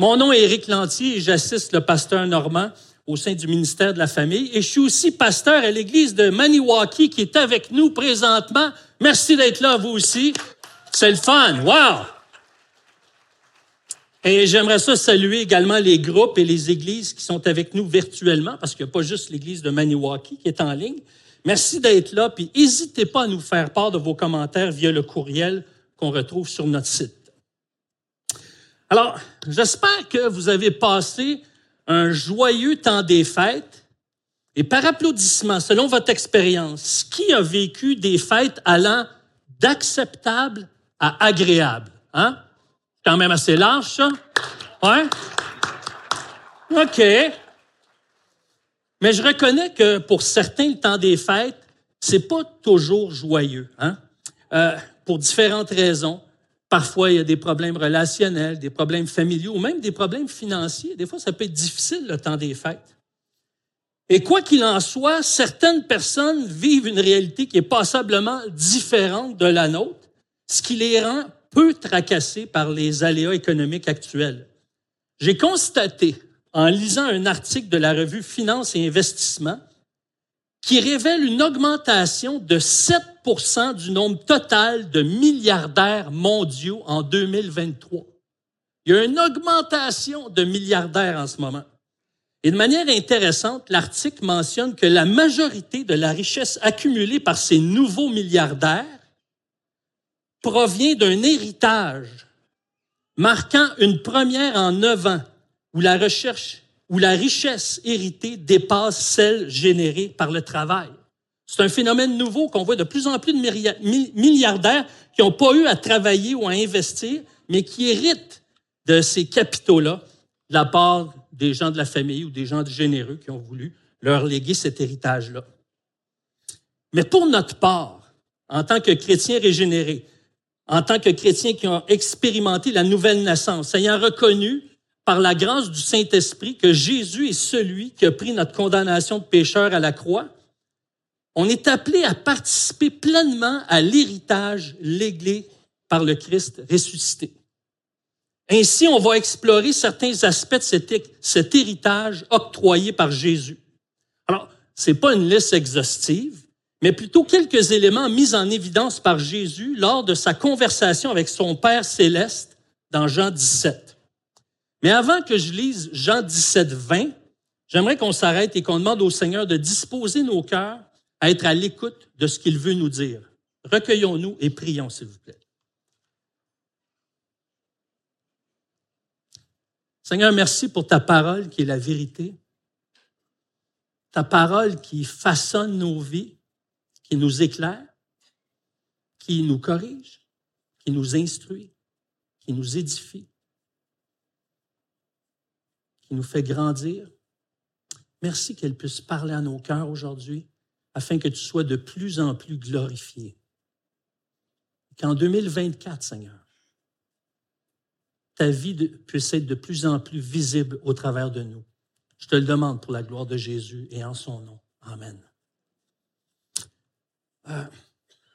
Mon nom est Éric Lantier et j'assiste le pasteur Normand au sein du ministère de la Famille. Et je suis aussi pasteur à l'église de Maniwaki qui est avec nous présentement. Merci d'être là, vous aussi. C'est le fun. Wow! Et j'aimerais ça saluer également les groupes et les églises qui sont avec nous virtuellement, parce qu'il n'y a pas juste l'église de Maniwaki qui est en ligne. Merci d'être là, puis n'hésitez pas à nous faire part de vos commentaires via le courriel qu'on retrouve sur notre site. Alors, j'espère que vous avez passé un joyeux temps des fêtes. Et par applaudissement, selon votre expérience, qui a vécu des fêtes allant d'acceptable à agréable? Hein? Quand même assez large, ça? Ouais? OK. Mais je reconnais que pour certains, le temps des fêtes, c'est pas toujours joyeux, hein? Euh, pour différentes raisons. Parfois, il y a des problèmes relationnels, des problèmes familiaux, ou même des problèmes financiers. Des fois, ça peut être difficile le temps des fêtes. Et quoi qu'il en soit, certaines personnes vivent une réalité qui est passablement différente de la nôtre, ce qui les rend peu tracassés par les aléas économiques actuels. J'ai constaté, en lisant un article de la revue Finance et Investissement, qui révèle une augmentation de 7% du nombre total de milliardaires mondiaux en 2023. Il y a une augmentation de milliardaires en ce moment. Et de manière intéressante, l'article mentionne que la majorité de la richesse accumulée par ces nouveaux milliardaires provient d'un héritage marquant une première en neuf ans où la recherche, où la richesse héritée dépasse celle générée par le travail. C'est un phénomène nouveau qu'on voit de plus en plus de milliardaires qui n'ont pas eu à travailler ou à investir, mais qui héritent de ces capitaux-là de la part des gens de la famille ou des gens généreux qui ont voulu leur léguer cet héritage-là. Mais pour notre part, en tant que chrétiens régénérés, en tant que chrétiens qui ont expérimenté la nouvelle naissance, ayant reconnu par la grâce du Saint-Esprit que Jésus est celui qui a pris notre condamnation de pécheur à la croix, on est appelé à participer pleinement à l'héritage légué par le Christ ressuscité. Ainsi, on va explorer certains aspects de cet, héritage octroyé par Jésus. Alors, c'est pas une liste exhaustive, mais plutôt quelques éléments mis en évidence par Jésus lors de sa conversation avec son Père céleste dans Jean 17. Mais avant que je lise Jean 17, 20, j'aimerais qu'on s'arrête et qu'on demande au Seigneur de disposer nos cœurs à être à l'écoute de ce qu'il veut nous dire. Recueillons-nous et prions, s'il vous plaît. Seigneur, merci pour ta parole qui est la vérité, ta parole qui façonne nos vies, qui nous éclaire, qui nous corrige, qui nous instruit, qui nous édifie, nous fait grandir. Merci qu'elle puisse parler à nos cœurs aujourd'hui afin que tu sois de plus en plus glorifié. Qu'en 2024, Seigneur, ta vie puisse être de plus en plus visible au travers de nous. Je te le demande pour la gloire de Jésus et en son nom. Amen. Euh,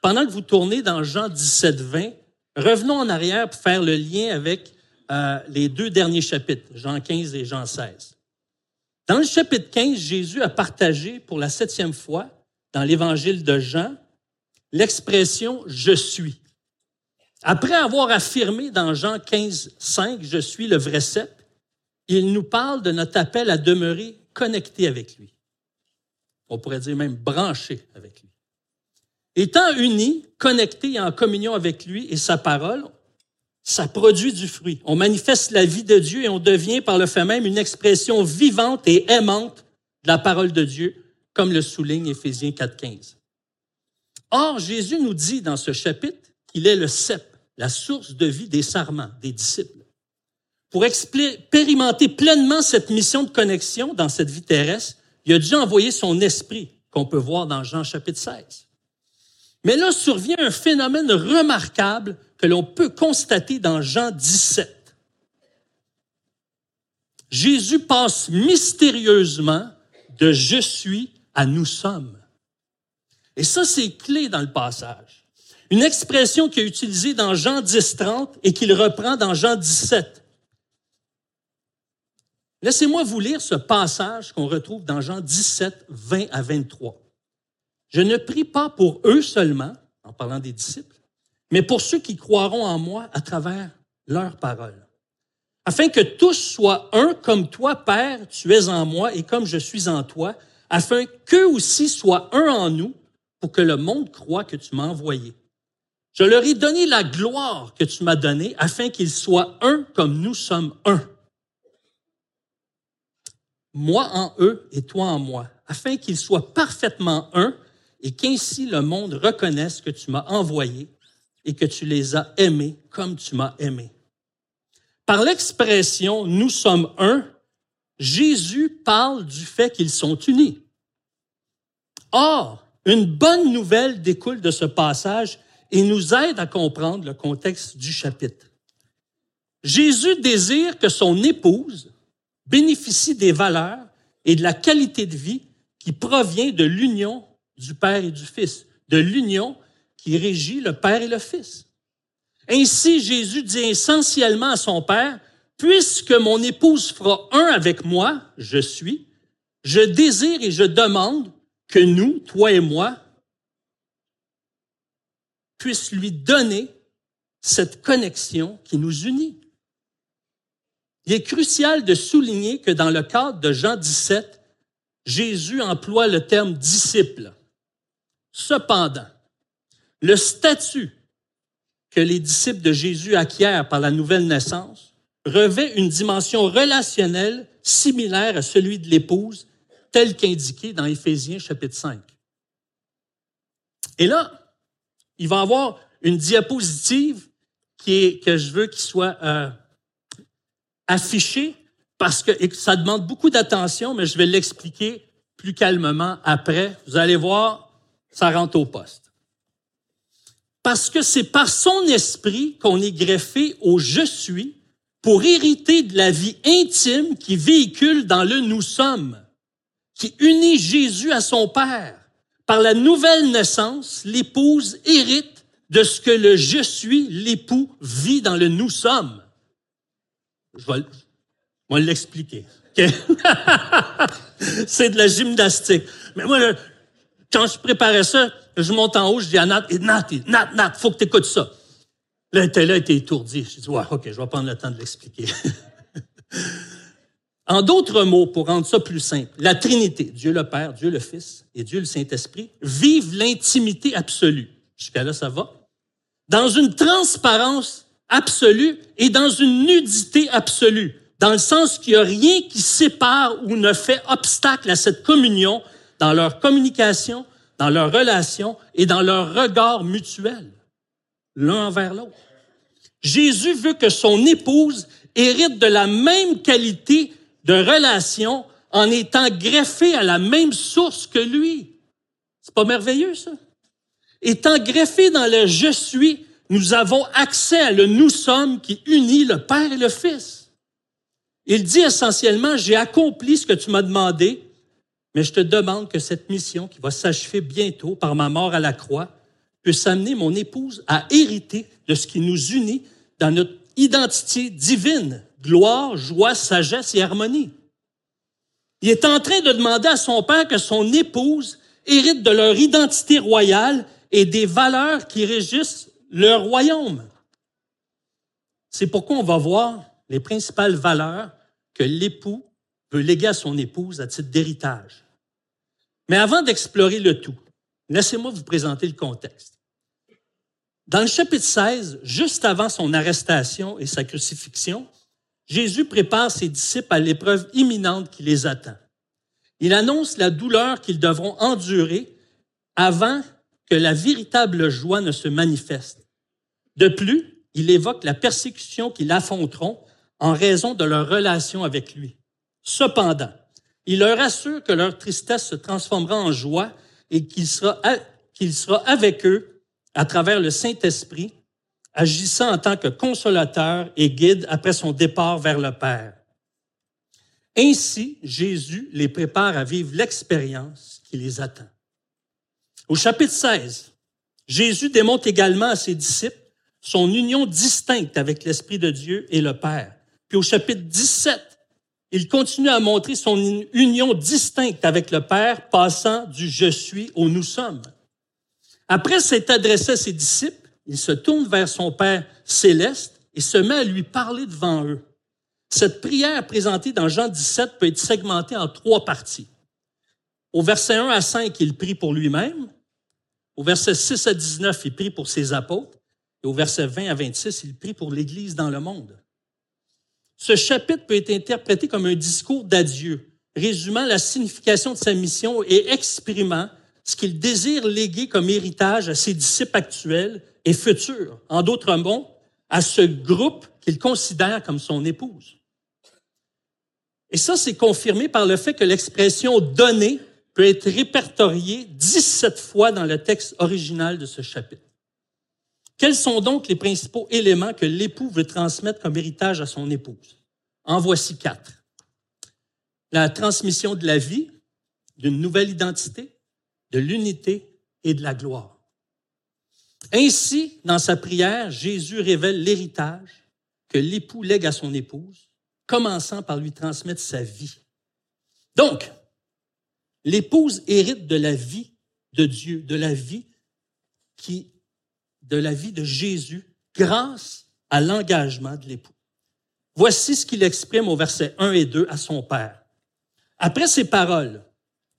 pendant que vous tournez dans Jean 17, 20, revenons en arrière pour faire le lien avec euh, les deux derniers chapitres, Jean 15 et Jean 16. Dans le chapitre 15, Jésus a partagé pour la septième fois dans l'évangile de Jean l'expression je suis. Après avoir affirmé dans Jean 15, 5, je suis le vrai cep, il nous parle de notre appel à demeurer connecté avec lui. On pourrait dire même branché avec lui. Étant unis, connectés et en communion avec lui et sa parole, ça produit du fruit. On manifeste la vie de Dieu et on devient par le fait même une expression vivante et aimante de la parole de Dieu comme le souligne Éphésiens 4.15. Or, Jésus nous dit dans ce chapitre qu'il est le cep, la source de vie des sarments, des disciples. Pour expérimenter pleinement cette mission de connexion dans cette vie terrestre, il a dû envoyer son esprit, qu'on peut voir dans Jean chapitre 16. Mais là survient un phénomène remarquable que l'on peut constater dans Jean 17. Jésus passe mystérieusement de je suis à nous sommes. Et ça, c'est clé dans le passage. Une expression qui est utilisée dans Jean 10, 30 et qu'il reprend dans Jean 17. Laissez-moi vous lire ce passage qu'on retrouve dans Jean 17, 20 à 23. Je ne prie pas pour eux seulement, en parlant des disciples, mais pour ceux qui croiront en moi à travers leurs paroles. Afin que tous soient un comme toi, Père, tu es en moi et comme je suis en toi, afin qu'eux aussi soient un en nous, pour que le monde croit que tu m'as envoyé. Je leur ai donné la gloire que tu m'as donnée, afin qu'ils soient un comme nous sommes un. Moi en eux et toi en moi, afin qu'ils soient parfaitement un, et qu'ainsi le monde reconnaisse que tu m'as envoyé et que tu les as aimés comme tu m'as aimé. Par l'expression nous sommes un, Jésus parle du fait qu'ils sont unis. Or, une bonne nouvelle découle de ce passage et nous aide à comprendre le contexte du chapitre. Jésus désire que son épouse bénéficie des valeurs et de la qualité de vie qui provient de l'union du Père et du Fils, de l'union qui régit le Père et le Fils. Ainsi, Jésus dit essentiellement à son Père, puisque mon épouse fera un avec moi, je suis, je désire et je demande que nous, toi et moi, puissions lui donner cette connexion qui nous unit. Il est crucial de souligner que dans le cadre de Jean 17, Jésus emploie le terme disciple. Cependant, le statut que les disciples de Jésus acquièrent par la nouvelle naissance revêt une dimension relationnelle similaire à celui de l'épouse, tel qu'indiqué dans Éphésiens chapitre 5. Et là, il va y avoir une diapositive que je veux qu'il soit euh, affichée parce que ça demande beaucoup d'attention, mais je vais l'expliquer plus calmement après. Vous allez voir, ça rentre au poste. Parce que c'est par son esprit qu'on est greffé au je suis pour hériter de la vie intime qui véhicule dans le nous sommes, qui unit Jésus à son Père. Par la nouvelle naissance, l'épouse hérite de ce que le je suis, l'époux, vit dans le nous sommes. Je vais, l'expliquer. c'est de la gymnastique. Mais moi, quand je préparais ça, je monte en haut, je dis à Nat, Nat, Nat, Nat, faut que tu écoutes ça. Là, il était là. Je dis, ouais, OK, je vais prendre le temps de l'expliquer. en d'autres mots, pour rendre ça plus simple, la Trinité, Dieu le Père, Dieu le Fils et Dieu le Saint-Esprit, vivent l'intimité absolue. Jusqu'à là, ça va? Dans une transparence absolue et dans une nudité absolue, dans le sens qu'il n'y a rien qui sépare ou ne fait obstacle à cette communion dans leur communication, dans leur relation et dans leur regard mutuel, l'un envers l'autre. Jésus veut que son épouse hérite de la même qualité de relation en étant greffée à la même source que lui. C'est pas merveilleux, ça? Étant greffé dans le je suis, nous avons accès à le nous sommes qui unit le Père et le Fils. Il dit essentiellement, j'ai accompli ce que tu m'as demandé, mais je te demande que cette mission qui va s'achever bientôt par ma mort à la croix puisse amener mon épouse à hériter de ce qui nous unit dans notre identité divine, gloire, joie, sagesse et harmonie. Il est en train de demander à son père que son épouse hérite de leur identité royale et des valeurs qui régissent leur royaume. C'est pourquoi on va voir les principales valeurs que l'époux veut léguer à son épouse à titre d'héritage. Mais avant d'explorer le tout, laissez-moi vous présenter le contexte. Dans le chapitre 16, juste avant son arrestation et sa crucifixion, Jésus prépare ses disciples à l'épreuve imminente qui les attend. Il annonce la douleur qu'ils devront endurer avant que la véritable joie ne se manifeste. De plus, il évoque la persécution qu'ils affronteront en raison de leur relation avec lui. Cependant, il leur assure que leur tristesse se transformera en joie et qu'il sera, sera avec eux à travers le Saint-Esprit, agissant en tant que consolateur et guide après son départ vers le Père. Ainsi, Jésus les prépare à vivre l'expérience qui les attend. Au chapitre 16, Jésus démontre également à ses disciples son union distincte avec l'Esprit de Dieu et le Père. Puis au chapitre 17, il continue à montrer son union distincte avec le Père, passant du je suis au nous sommes. Après s'être adressé à ses disciples, il se tourne vers son Père céleste et se met à lui parler devant eux. Cette prière présentée dans Jean 17 peut être segmentée en trois parties. Au verset 1 à 5, il prie pour lui-même. Au verset 6 à 19, il prie pour ses apôtres. Et au verset 20 à 26, il prie pour l'Église dans le monde. Ce chapitre peut être interprété comme un discours d'adieu, résumant la signification de sa mission et exprimant ce qu'il désire léguer comme héritage à ses disciples actuels et futurs. En d'autres mots, à ce groupe qu'il considère comme son épouse. Et ça, c'est confirmé par le fait que l'expression donner peut être répertoriée 17 fois dans le texte original de ce chapitre. Quels sont donc les principaux éléments que l'époux veut transmettre comme héritage à son épouse? En voici quatre. La transmission de la vie, d'une nouvelle identité, de l'unité et de la gloire. Ainsi, dans sa prière, Jésus révèle l'héritage que l'époux lègue à son épouse, commençant par lui transmettre sa vie. Donc, l'épouse hérite de la vie de Dieu, de la vie qui de la vie de Jésus grâce à l'engagement de l'époux. Voici ce qu'il exprime au verset 1 et 2 à son Père. Après ces paroles,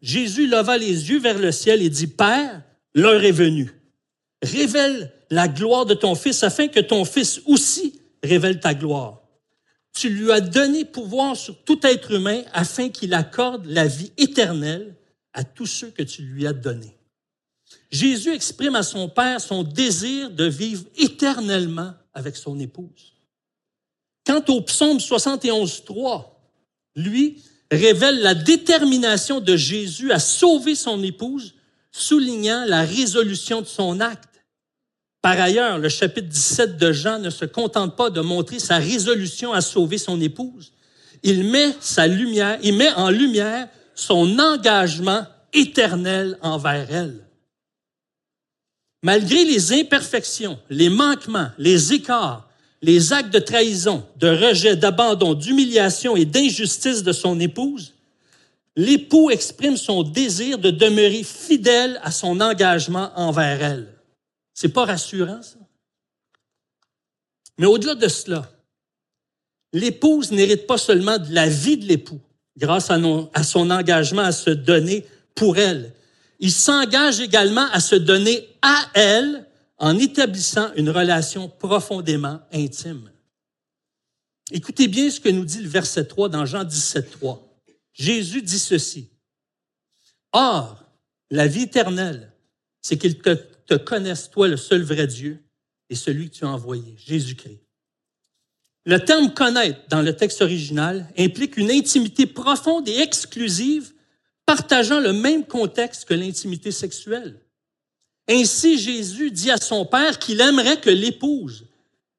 Jésus leva les yeux vers le ciel et dit, Père, l'heure est venue. Révèle la gloire de ton Fils afin que ton Fils aussi révèle ta gloire. Tu lui as donné pouvoir sur tout être humain afin qu'il accorde la vie éternelle à tous ceux que tu lui as donnés. Jésus exprime à son Père son désir de vivre éternellement avec son épouse. Quant au psaume 71, 3, lui révèle la détermination de Jésus à sauver son épouse, soulignant la résolution de son acte. Par ailleurs, le chapitre 17 de Jean ne se contente pas de montrer sa résolution à sauver son épouse. Il met sa lumière, il met en lumière son engagement éternel envers elle. Malgré les imperfections, les manquements, les écarts, les actes de trahison, de rejet, d'abandon, d'humiliation et d'injustice de son épouse, l'époux exprime son désir de demeurer fidèle à son engagement envers elle. C'est pas rassurant, ça? Mais au-delà de cela, l'épouse n'hérite pas seulement de la vie de l'époux grâce à, son engagement à se donner pour elle, il s'engage également à se donner à elle en établissant une relation profondément intime. Écoutez bien ce que nous dit le verset 3 dans Jean 17, 3. Jésus dit ceci. Or, la vie éternelle, c'est qu'il te, te connaisse, toi, le seul vrai Dieu, et celui que tu as envoyé, Jésus-Christ. Le terme connaître dans le texte original implique une intimité profonde et exclusive partageant le même contexte que l'intimité sexuelle. Ainsi, Jésus dit à son Père qu'il aimerait que l'épouse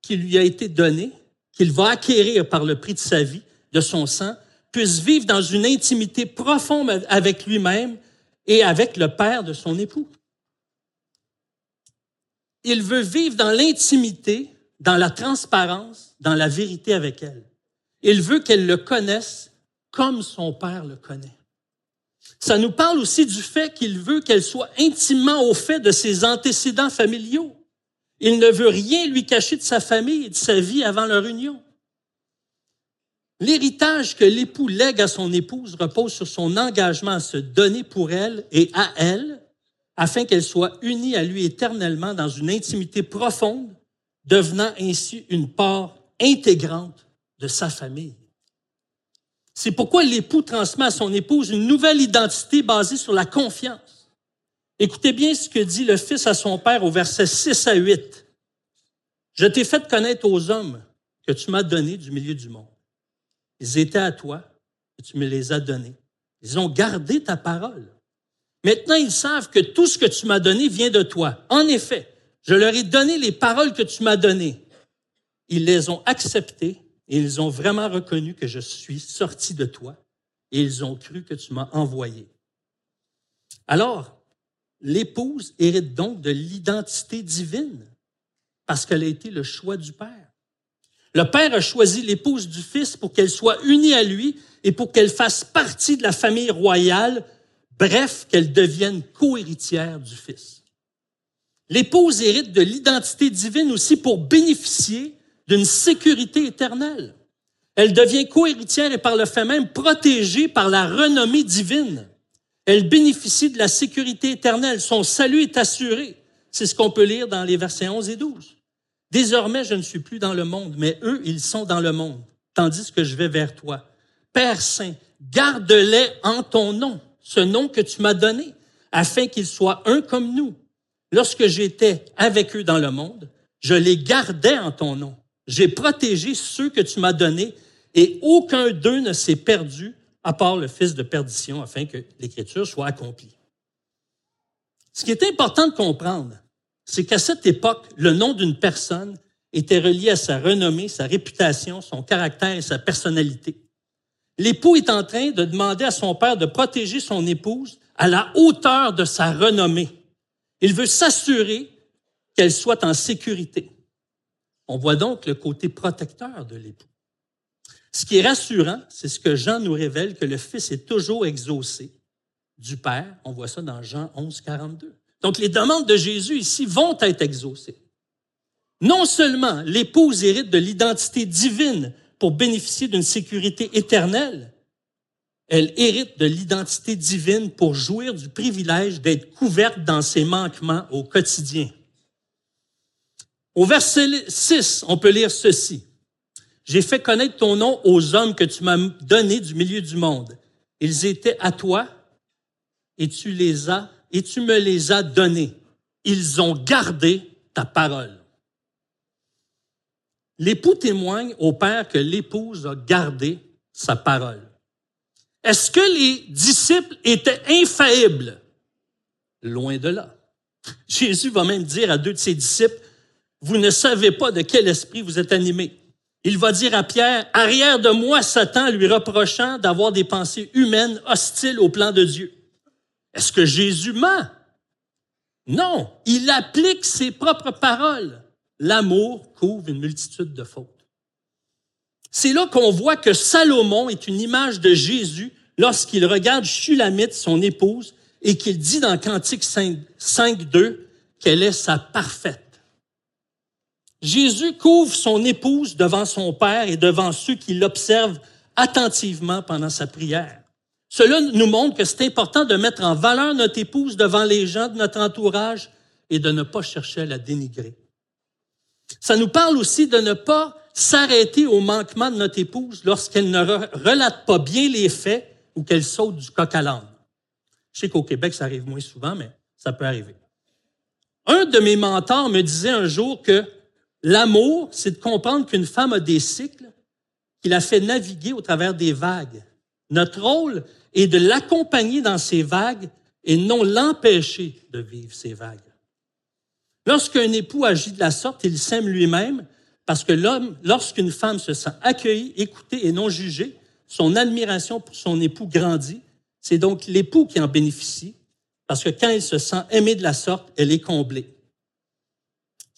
qui lui a été donnée, qu'il va acquérir par le prix de sa vie, de son sang, puisse vivre dans une intimité profonde avec lui-même et avec le Père de son époux. Il veut vivre dans l'intimité, dans la transparence, dans la vérité avec elle. Il veut qu'elle le connaisse comme son Père le connaît. Ça nous parle aussi du fait qu'il veut qu'elle soit intimement au fait de ses antécédents familiaux. Il ne veut rien lui cacher de sa famille et de sa vie avant leur union. L'héritage que l'époux lègue à son épouse repose sur son engagement à se donner pour elle et à elle, afin qu'elle soit unie à lui éternellement dans une intimité profonde, devenant ainsi une part intégrante de sa famille. C'est pourquoi l'époux transmet à son épouse une nouvelle identité basée sur la confiance. Écoutez bien ce que dit le Fils à son Père au verset 6 à 8. Je t'ai fait connaître aux hommes que tu m'as donnés du milieu du monde. Ils étaient à toi et tu me les as donnés. Ils ont gardé ta parole. Maintenant, ils savent que tout ce que tu m'as donné vient de toi. En effet, je leur ai donné les paroles que tu m'as données. Ils les ont acceptées et ils ont vraiment reconnu que je suis sorti de toi et ils ont cru que tu m'as envoyé. Alors, l'épouse hérite donc de l'identité divine parce qu'elle a été le choix du Père. Le Père a choisi l'épouse du Fils pour qu'elle soit unie à lui et pour qu'elle fasse partie de la famille royale, bref, qu'elle devienne co-héritière du Fils. L'épouse hérite de l'identité divine aussi pour bénéficier d'une sécurité éternelle. Elle devient co-héritière et par le fait même protégée par la renommée divine. Elle bénéficie de la sécurité éternelle. Son salut est assuré. C'est ce qu'on peut lire dans les versets 11 et 12. Désormais, je ne suis plus dans le monde, mais eux, ils sont dans le monde, tandis que je vais vers toi. Père Saint, garde-les en ton nom, ce nom que tu m'as donné, afin qu'ils soient un comme nous. Lorsque j'étais avec eux dans le monde, je les gardais en ton nom. J'ai protégé ceux que tu m'as donnés, et aucun d'eux ne s'est perdu, à part le fils de perdition, afin que l'Écriture soit accomplie. Ce qui est important de comprendre, c'est qu'à cette époque, le nom d'une personne était relié à sa renommée, sa réputation, son caractère et sa personnalité. L'époux est en train de demander à son père de protéger son épouse à la hauteur de sa renommée. Il veut s'assurer qu'elle soit en sécurité. On voit donc le côté protecteur de l'époux. Ce qui est rassurant, c'est ce que Jean nous révèle, que le Fils est toujours exaucé du Père. On voit ça dans Jean 11, 42. Donc les demandes de Jésus ici vont être exaucées. Non seulement l'épouse hérite de l'identité divine pour bénéficier d'une sécurité éternelle, elle hérite de l'identité divine pour jouir du privilège d'être couverte dans ses manquements au quotidien. Au verset 6, on peut lire ceci. J'ai fait connaître ton nom aux hommes que tu m'as donnés du milieu du monde. Ils étaient à toi et tu les as et tu me les as donnés. Ils ont gardé ta parole. L'époux témoigne au père que l'épouse a gardé sa parole. Est-ce que les disciples étaient infaillibles? Loin de là. Jésus va même dire à deux de ses disciples, vous ne savez pas de quel esprit vous êtes animés. Il va dire à Pierre, arrière de moi Satan, lui reprochant d'avoir des pensées humaines hostiles au plan de Dieu. Est-ce que Jésus ment? Non, il applique ses propres paroles. L'amour couvre une multitude de fautes. C'est là qu'on voit que Salomon est une image de Jésus lorsqu'il regarde Shulamite, son épouse, et qu'il dit dans Cantique 5.2 qu'elle est sa parfaite. Jésus couvre son épouse devant son Père et devant ceux qui l'observent attentivement pendant sa prière. Cela nous montre que c'est important de mettre en valeur notre épouse devant les gens de notre entourage et de ne pas chercher à la dénigrer. Ça nous parle aussi de ne pas s'arrêter au manquement de notre épouse lorsqu'elle ne relate pas bien les faits ou qu'elle saute du coq à l'âne. Je sais qu'au Québec, ça arrive moins souvent, mais ça peut arriver. Un de mes mentors me disait un jour que l'amour, c'est de comprendre qu'une femme a des cycles qui la fait naviguer au travers des vagues. Notre rôle est de l'accompagner dans ces vagues et non l'empêcher de vivre ces vagues. Lorsqu'un époux agit de la sorte, il s'aime lui-même parce que l'homme, lorsqu'une femme se sent accueillie, écoutée et non jugée, son admiration pour son époux grandit. C'est donc l'époux qui en bénéficie parce que quand il se sent aimé de la sorte, elle est comblée.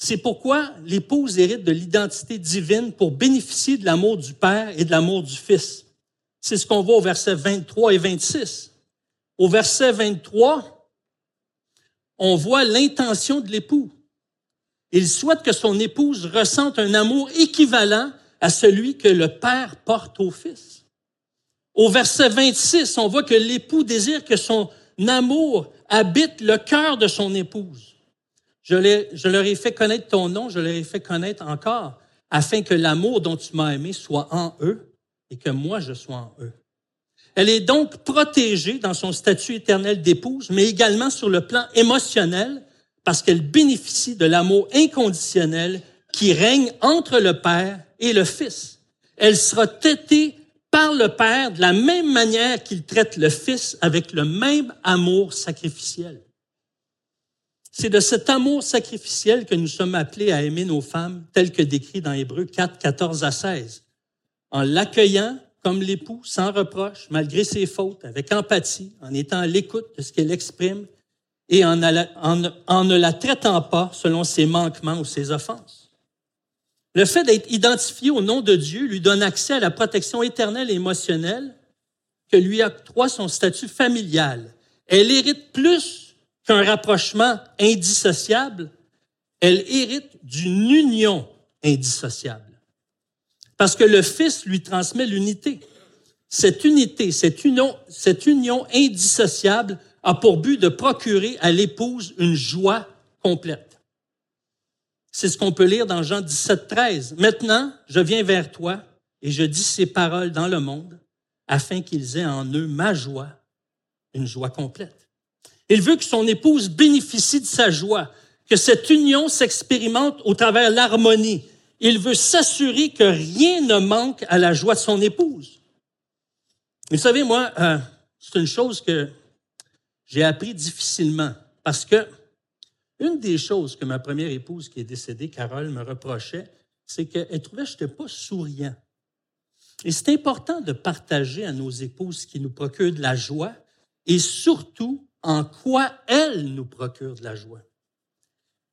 C'est pourquoi l'épouse hérite de l'identité divine pour bénéficier de l'amour du Père et de l'amour du Fils. C'est ce qu'on voit au verset 23 et 26. Au verset 23, on voit l'intention de l'époux. Il souhaite que son épouse ressente un amour équivalent à celui que le Père porte au Fils. Au verset 26, on voit que l'époux désire que son amour habite le cœur de son épouse. Je, leur ai fait connaître ton nom, je leur ai fait connaître encore, afin que l'amour dont tu m'as aimé soit en eux et que moi je sois en eux. Elle est donc protégée dans son statut éternel d'épouse, mais également sur le plan émotionnel, parce qu'elle bénéficie de l'amour inconditionnel qui règne entre le Père et le Fils. Elle sera traitée par le Père de la même manière qu'il traite le Fils avec le même amour sacrificiel. C'est de cet amour sacrificiel que nous sommes appelés à aimer nos femmes, tel que décrit dans Hébreu 4, 14 à 16 en l'accueillant comme l'époux, sans reproche, malgré ses fautes, avec empathie, en étant à l'écoute de ce qu'elle exprime et en, en, ne la traitant pas selon ses manquements ou ses offenses. Le fait d'être identifié au nom de Dieu lui donne accès à la protection éternelle et émotionnelle que lui octroie son statut familial. Elle hérite plus qu'un rapprochement indissociable, elle hérite d'une union indissociable. Parce que le Fils lui transmet l'unité. Cette unité, cette union, indissociable a pour but de procurer à l'épouse une joie complète. C'est ce qu'on peut lire dans Jean 17, 13. Maintenant, je viens vers toi et je dis ces paroles dans le monde afin qu'ils aient en eux ma joie, une joie complète. Il veut que son épouse bénéficie de sa joie, que cette union s'expérimente au travers l'harmonie. Il veut s'assurer que rien ne manque à la joie de son épouse. Vous savez, moi, euh, c'est une chose que j'ai appris difficilement parce que une des choses que ma première épouse qui est décédée, Carole, me reprochait, c'est qu'elle trouvait que je n'étais pas souriant. Et c'est important de partager à nos épouses qui nous procurent de la joie et surtout en quoi elles nous procurent de la joie.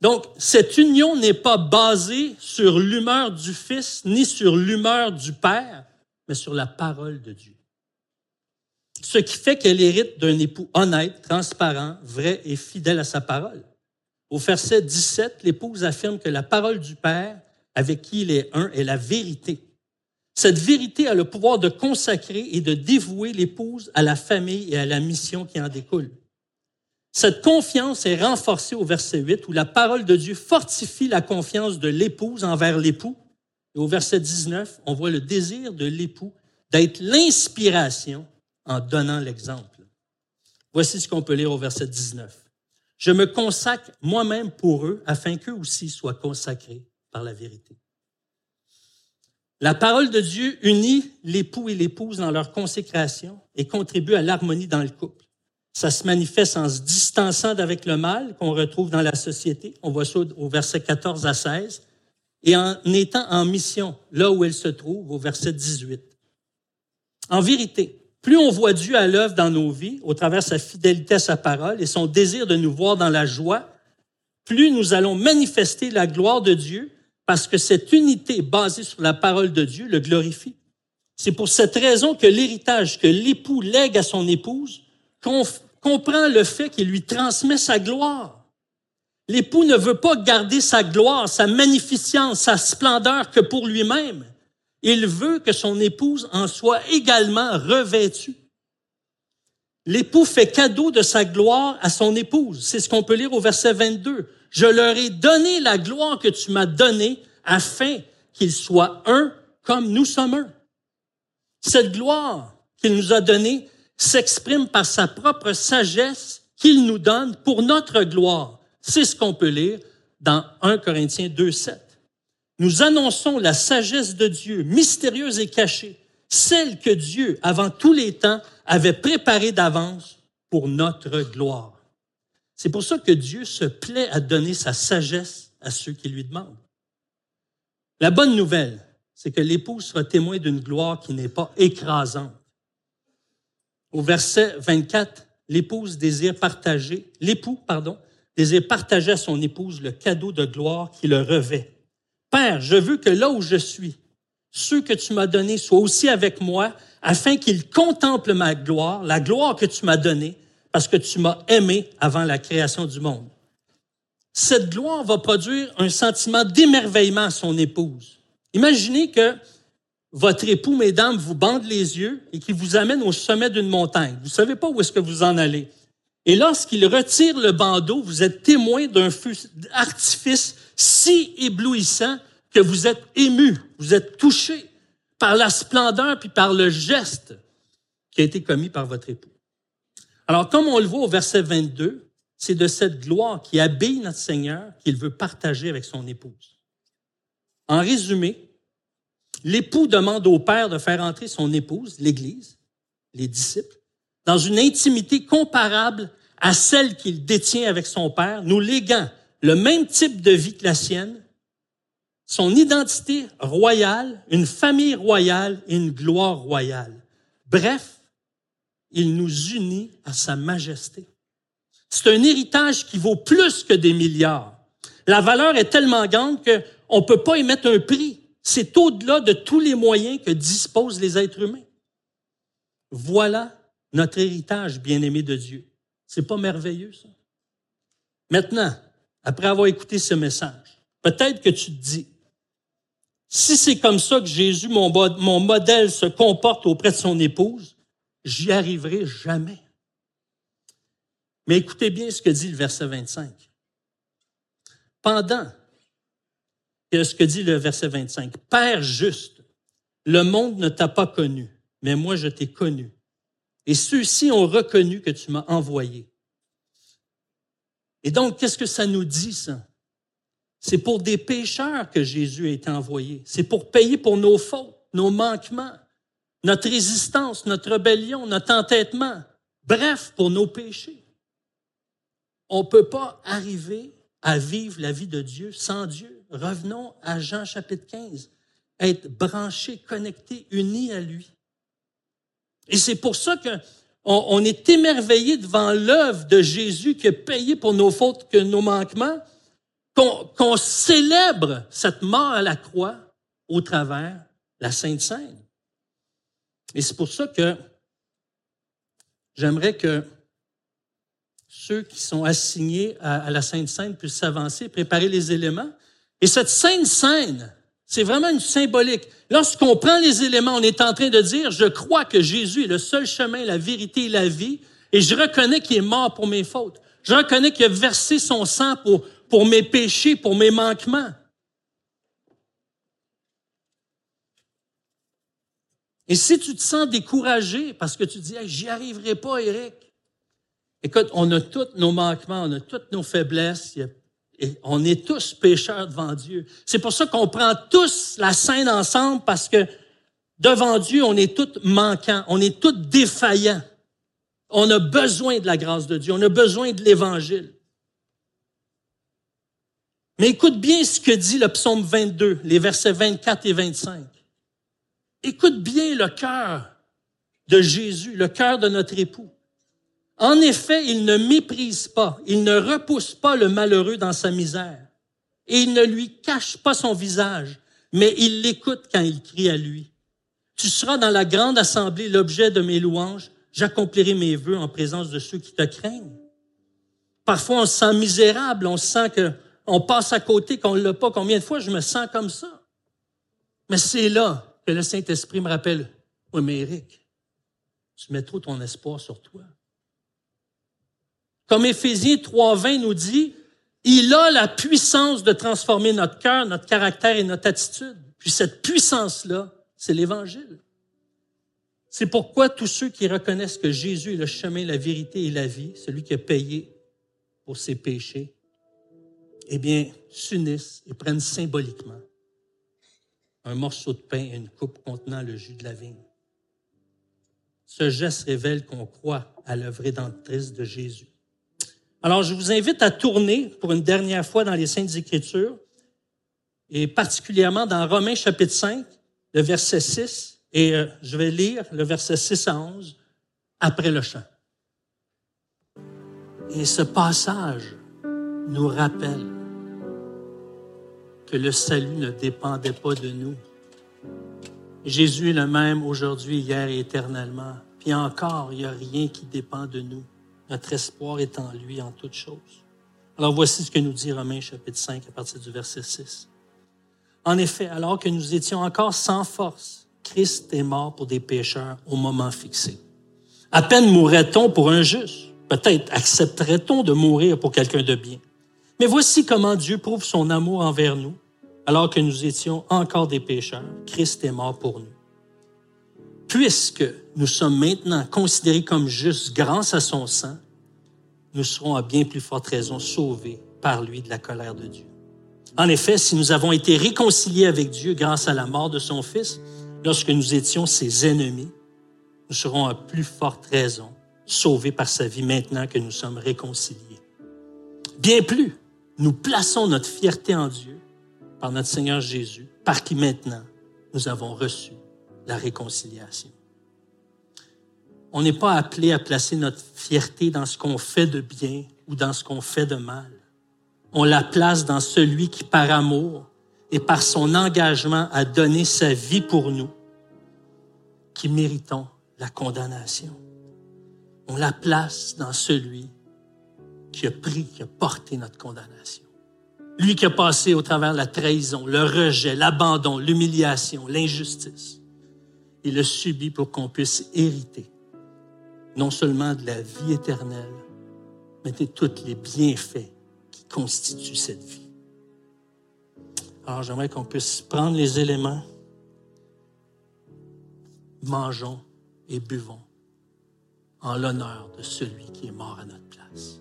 Donc, cette union n'est pas basée sur l'humeur du Fils ni sur l'humeur du Père, mais sur la parole de Dieu. Ce qui fait qu'elle hérite d'un époux honnête, transparent, vrai et fidèle à sa parole. Au verset 17, l'épouse affirme que la parole du Père, avec qui il est un, est la vérité. Cette vérité a le pouvoir de consacrer et de dévouer l'épouse à la famille et à la mission qui en découle. Cette confiance est renforcée au verset 8 où la parole de Dieu fortifie la confiance de l'épouse envers l'époux. Et au verset 19, on voit le désir de l'époux d'être l'inspiration en donnant l'exemple. Voici ce qu'on peut lire au verset 19. Je me consacre moi-même pour eux afin qu'eux aussi soient consacrés par la vérité. La parole de Dieu unit l'époux et l'épouse dans leur consécration et contribue à l'harmonie dans le couple. Ça se manifeste en se distançant d'avec le mal qu'on retrouve dans la société. On voit ça au verset 14 à 16. Et en étant en mission là où elle se trouve, au verset 18. En vérité, plus on voit Dieu à l'œuvre dans nos vies, au travers sa fidélité à sa parole et son désir de nous voir dans la joie, plus nous allons manifester la gloire de Dieu parce que cette unité basée sur la parole de Dieu le glorifie. C'est pour cette raison que l'héritage que l'époux lègue à son épouse comprend le fait qu'il lui transmet sa gloire. L'époux ne veut pas garder sa gloire, sa magnificence, sa splendeur que pour lui-même. Il veut que son épouse en soit également revêtue. L'époux fait cadeau de sa gloire à son épouse. C'est ce qu'on peut lire au verset 22 je leur ai donné la gloire que tu m'as donnée afin qu'ils soient un comme nous sommes un. Cette gloire qu'il nous a donnée s'exprime par sa propre sagesse qu'il nous donne pour notre gloire. C'est ce qu'on peut lire dans 1 Corinthiens 2, 7. Nous annonçons la sagesse de Dieu, mystérieuse et cachée, celle que Dieu, avant tous les temps, avait préparée d'avance pour notre gloire. C'est pour ça que Dieu se plaît à donner sa sagesse à ceux qui lui demandent. La bonne nouvelle, c'est que l'épouse sera témoin d'une gloire qui n'est pas écrasante. Au verset 24, l'épouse désire partager, l'époux, pardon, désire partager à son épouse le cadeau de gloire qui le revêt. Père, je veux que là où je suis, ceux que tu m'as donnés soient aussi avec moi, afin qu'ils contemplent ma gloire, la gloire que tu m'as donnée, parce que tu m'as aimé avant la création du monde. Cette gloire va produire un sentiment d'émerveillement à son épouse. Imaginez que votre époux, mesdames, vous bande les yeux et qu'il vous amène au sommet d'une montagne. Vous ne savez pas où est-ce que vous en allez. Et lorsqu'il retire le bandeau, vous êtes témoin d'un feu d'artifice si éblouissant que vous êtes ému, vous êtes touché par la splendeur puis par le geste qui a été commis par votre époux. Alors, comme on le voit au verset 22, c'est de cette gloire qui habille notre Seigneur qu'il veut partager avec son épouse. En résumé, l'époux demande au Père de faire entrer son épouse, l'Église, les disciples, dans une intimité comparable à celle qu'il détient avec son Père, nous léguant le même type de vie que la sienne, son identité royale, une famille royale et une gloire royale. Bref, il nous unit à sa majesté. C'est un héritage qui vaut plus que des milliards. La valeur est tellement grande que on ne peut pas y mettre un prix. C'est au-delà de tous les moyens que disposent les êtres humains. Voilà notre héritage bien-aimé de Dieu. C'est pas merveilleux, ça? Maintenant, après avoir écouté ce message, peut-être que tu te dis, si c'est comme ça que Jésus, mon, mon modèle, se comporte auprès de son épouse, j'y arriverai jamais. Mais écoutez bien ce que dit le verset 25. Pendant ce que dit le verset 25, Père juste, le monde ne t'a pas connu, mais moi je t'ai connu. Et ceux-ci ont reconnu que tu m'as envoyé. Et donc, qu'est-ce que ça nous dit, ça? C'est pour des pécheurs que Jésus a été envoyé. C'est pour payer pour nos fautes, nos manquements, notre résistance, notre rébellion, notre entêtement. Bref, pour nos péchés. On ne peut pas arriver à vivre la vie de Dieu sans Dieu. Revenons à Jean chapitre 15. Être branché, connecté, uni à lui. Et c'est pour ça qu'on on est émerveillé devant l'œuvre de Jésus qui a payé pour nos fautes, que nos manquements, qu'on célèbre cette mort à la croix au travers la Sainte Seine. Et c'est pour ça que j'aimerais que ceux qui sont assignés à, la Sainte Seine puissent s'avancer, préparer les éléments. Et cette Sainte Seine, c'est vraiment une symbolique. Lorsqu'on prend les éléments, on est en train de dire, je crois que Jésus est le seul chemin, la vérité et la vie, et je reconnais qu'il est mort pour mes fautes. Je reconnais qu'il a versé son sang pour, pour mes péchés, pour mes manquements. Et si tu te sens découragé parce que tu dis, j'y arriverai pas, Eric. Écoute, on a tous nos manquements, on a toutes nos faiblesses, et on est tous pécheurs devant Dieu. C'est pour ça qu'on prend tous la scène ensemble parce que devant Dieu, on est tous manquants, on est tous défaillants. On a besoin de la grâce de Dieu, on a besoin de l'Évangile. Mais écoute bien ce que dit le psaume 22, les versets 24 et 25. Écoute bien le cœur de Jésus, le cœur de notre époux. En effet, il ne méprise pas, il ne repousse pas le malheureux dans sa misère, et il ne lui cache pas son visage, mais il l'écoute quand il crie à lui. Tu seras dans la grande assemblée l'objet de mes louanges, j'accomplirai mes vœux en présence de ceux qui te craignent. Parfois, on se sent misérable, on sent que on passe à côté, qu'on ne l'a pas. Combien de fois je me sens comme ça? Mais c'est là que le Saint-Esprit me rappelle, oui, mais Eric, tu mets trop ton espoir sur toi. Comme Éphésiens 3.20 nous dit, il a la puissance de transformer notre cœur, notre caractère et notre attitude. Puis cette puissance-là, c'est l'Évangile. C'est pourquoi tous ceux qui reconnaissent que Jésus est le chemin, la vérité et la vie, celui qui a payé pour ses péchés, eh bien, s'unissent et prennent symboliquement un morceau de pain et une coupe contenant le jus de la vigne. Ce geste révèle qu'on croit à l'œuvre rédemptrice de Jésus. Alors, je vous invite à tourner pour une dernière fois dans les Saintes Écritures, et particulièrement dans Romains chapitre 5, le verset 6, et euh, je vais lire le verset 6 à 11 après le chant. Et ce passage nous rappelle que le salut ne dépendait pas de nous. Jésus est le même aujourd'hui, hier et éternellement. Puis encore, il n'y a rien qui dépend de nous. Notre espoir est en lui en toutes choses. Alors voici ce que nous dit Romains chapitre 5 à partir du verset 6. En effet, alors que nous étions encore sans force, Christ est mort pour des pécheurs au moment fixé. À peine mourrait-on pour un juste. Peut-être accepterait-on de mourir pour quelqu'un de bien. Mais voici comment Dieu prouve son amour envers nous. Alors que nous étions encore des pécheurs, Christ est mort pour nous. Puisque nous sommes maintenant considérés comme justes grâce à son sang, nous serons à bien plus forte raison sauvés par lui de la colère de Dieu. En effet, si nous avons été réconciliés avec Dieu grâce à la mort de son Fils, lorsque nous étions ses ennemis, nous serons à plus forte raison sauvés par sa vie maintenant que nous sommes réconciliés. Bien plus, nous plaçons notre fierté en Dieu par notre Seigneur Jésus, par qui maintenant nous avons reçu la réconciliation. On n'est pas appelé à placer notre fierté dans ce qu'on fait de bien ou dans ce qu'on fait de mal. On la place dans celui qui, par amour, et par son engagement à donner sa vie pour nous, qui méritons la condamnation. On la place dans celui qui a pris, qui a porté notre condamnation. Lui qui a passé au travers la trahison, le rejet, l'abandon, l'humiliation, l'injustice. Il a subi pour qu'on puisse hériter non seulement de la vie éternelle, mais de tous les bienfaits qui constituent cette vie. Alors j'aimerais qu'on puisse prendre les éléments, mangeons et buvons en l'honneur de celui qui est mort à notre place.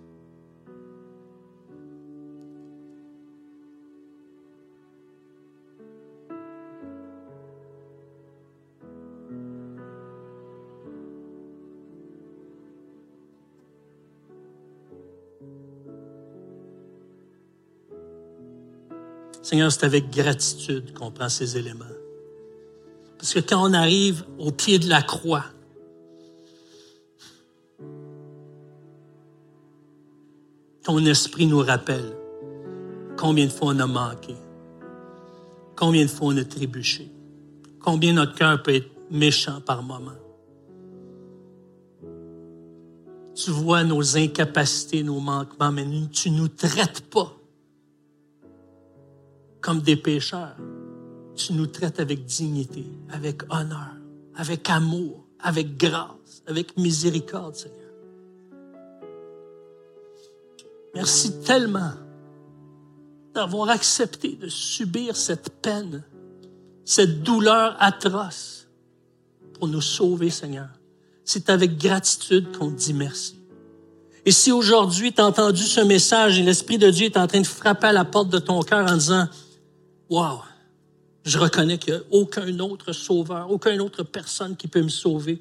Seigneur, c'est avec gratitude qu'on prend ces éléments. Parce que quand on arrive au pied de la croix, ton esprit nous rappelle combien de fois on a manqué, combien de fois on a trébuché, combien notre cœur peut être méchant par moments. Tu vois nos incapacités, nos manquements, mais tu ne nous traites pas comme des pécheurs. Tu nous traites avec dignité, avec honneur, avec amour, avec grâce, avec miséricorde, Seigneur. Merci tellement d'avoir accepté de subir cette peine, cette douleur atroce pour nous sauver, Seigneur. C'est avec gratitude qu'on te dit merci. Et si aujourd'hui tu as entendu ce message et l'Esprit de Dieu est en train de frapper à la porte de ton cœur en disant, Wow! Je reconnais qu'il n'y a aucun autre sauveur, aucune autre personne qui peut me sauver,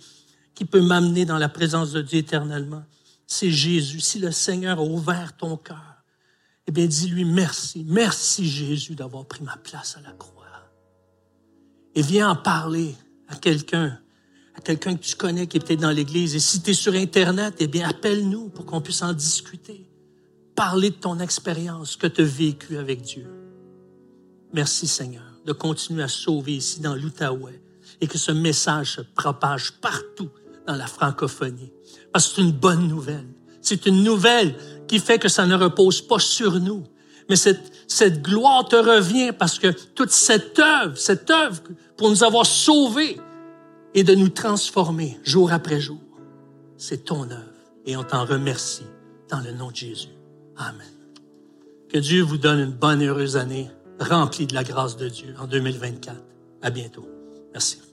qui peut m'amener dans la présence de Dieu éternellement. C'est Jésus. Si le Seigneur a ouvert ton cœur, eh bien, dis-lui merci. Merci Jésus d'avoir pris ma place à la croix. Et viens en parler à quelqu'un, à quelqu'un que tu connais qui est peut-être dans l'Église. Et si tu es sur Internet, eh bien, appelle-nous pour qu'on puisse en discuter. Parler de ton expérience que tu as vécue avec Dieu. Merci Seigneur de continuer à sauver ici dans l'Outaouais et que ce message se propage partout dans la francophonie. Parce que c'est une bonne nouvelle. C'est une nouvelle qui fait que ça ne repose pas sur nous. Mais cette, cette gloire te revient parce que toute cette œuvre, cette œuvre pour nous avoir sauvés et de nous transformer jour après jour, c'est ton œuvre. Et on t'en remercie dans le nom de Jésus. Amen. Que Dieu vous donne une bonne heureuse année rempli de la grâce de Dieu en 2024. À bientôt. Merci.